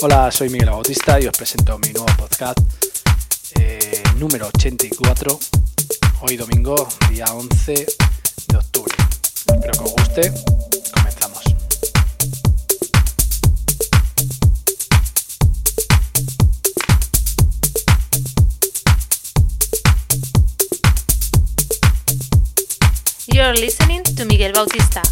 Hola, soy Miguel Bautista y os presento mi nuevo podcast eh, número 84, hoy domingo, día 11 de octubre. Espero que os guste. Comenzamos. You're listening to Miguel Bautista.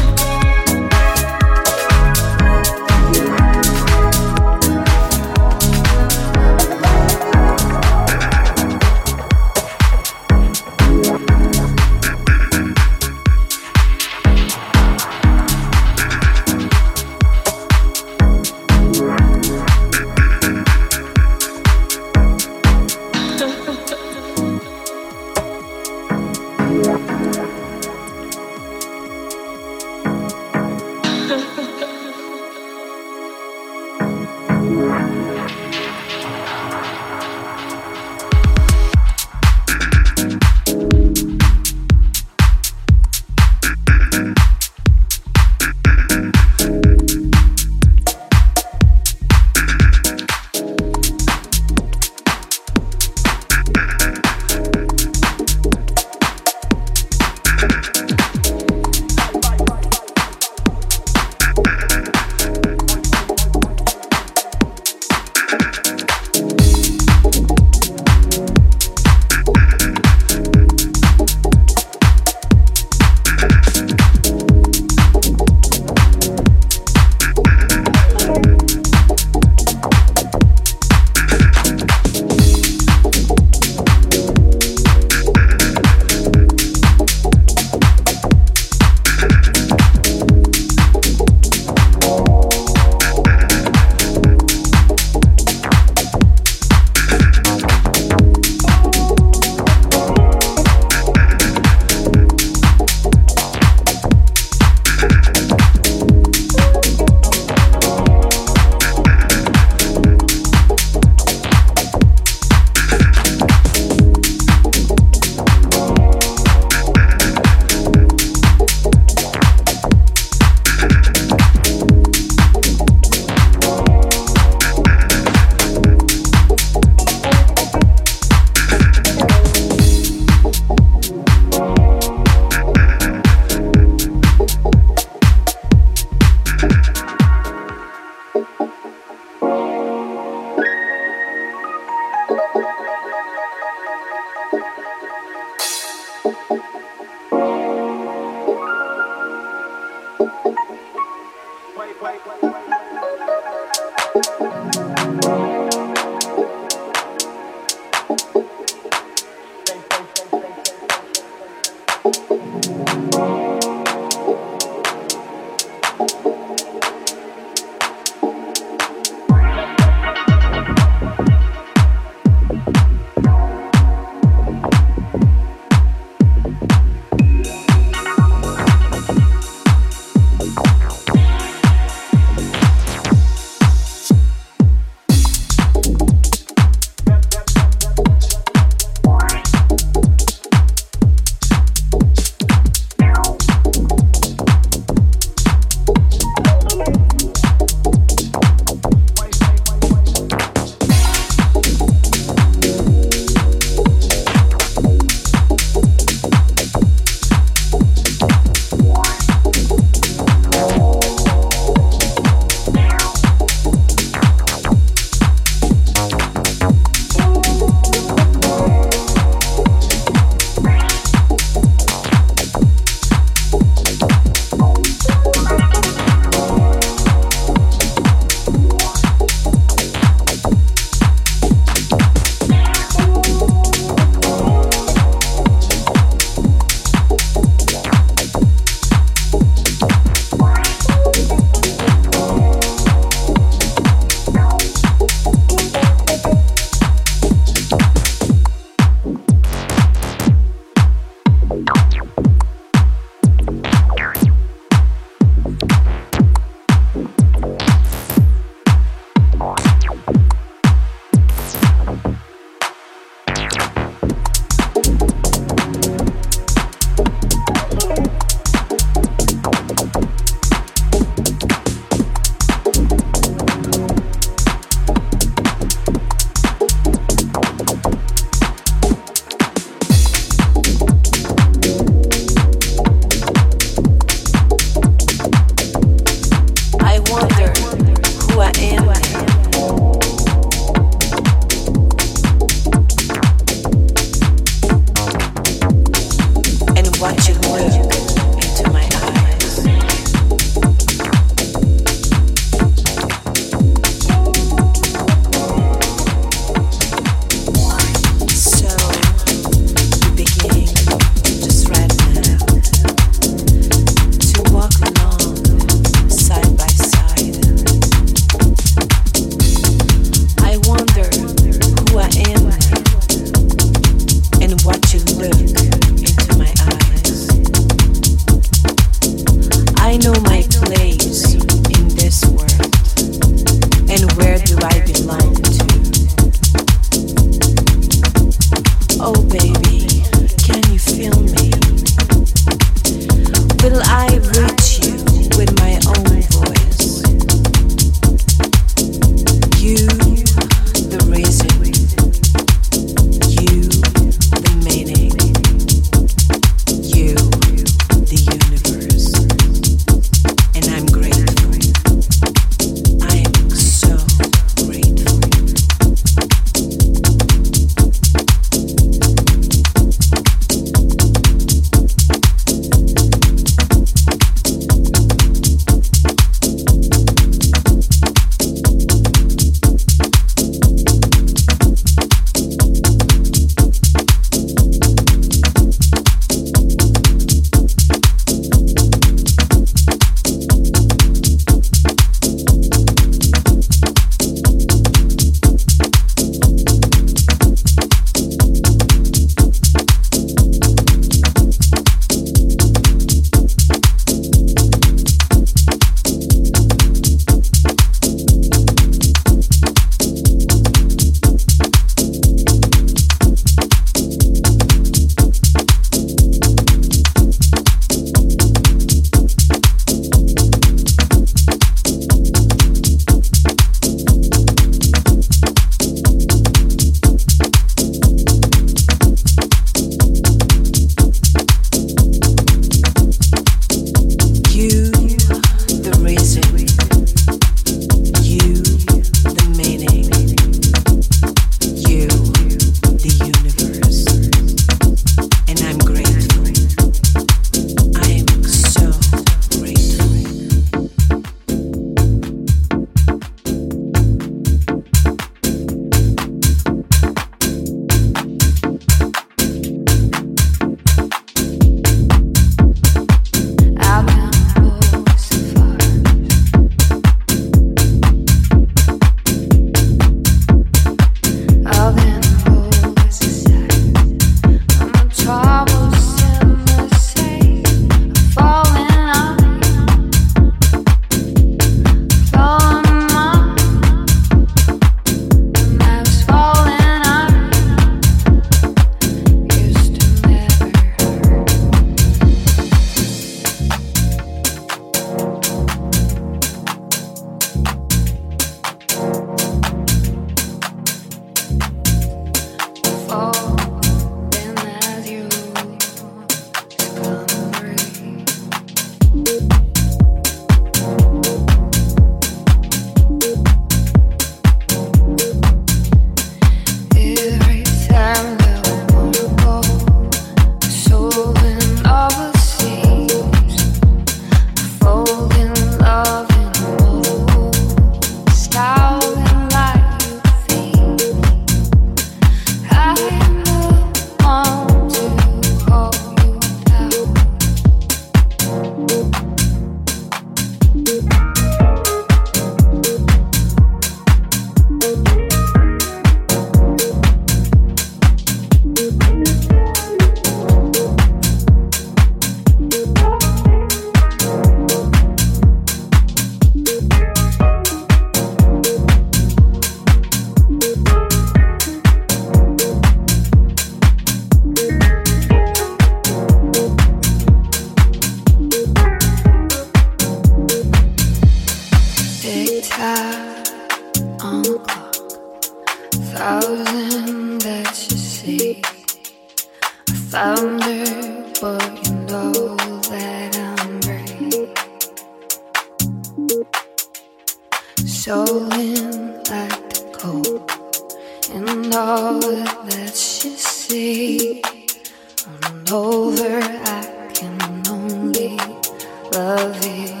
Fly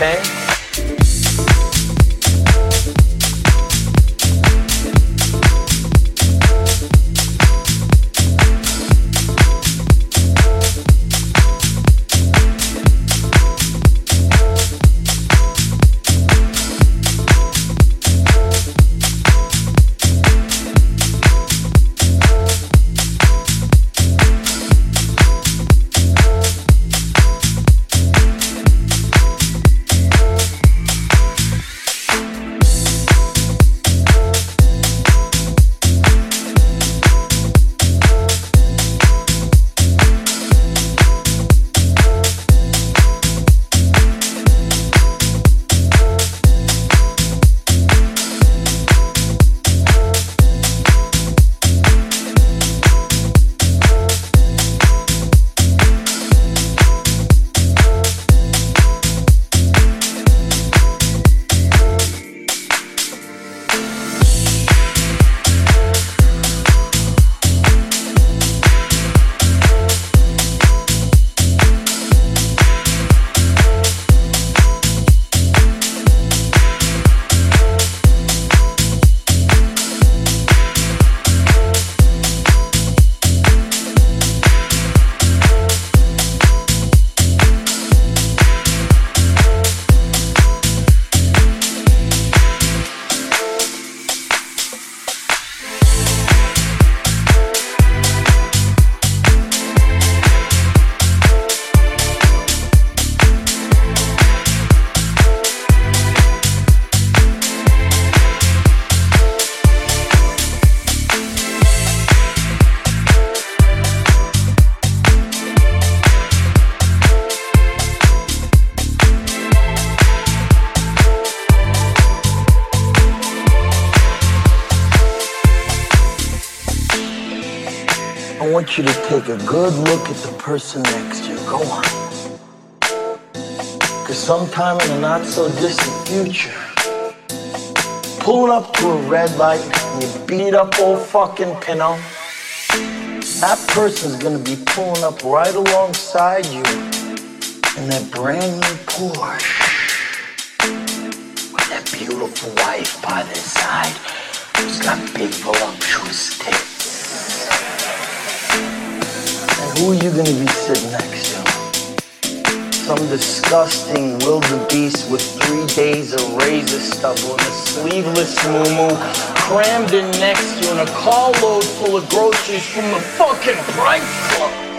没。A good look at the person next to you. Go on. Because sometime in the not so distant future, pulling up to a red light and you beat up old fucking Pinto, that person's gonna be pulling up right alongside you in that brand new Porsche with that beautiful wife by their side who's got big voluptuous tits. Who are you gonna be sitting next to? Some disgusting wildebeest with three days of razor stubble and a sleeveless moo crammed in next to you and a carload full of groceries from the fucking Price Club.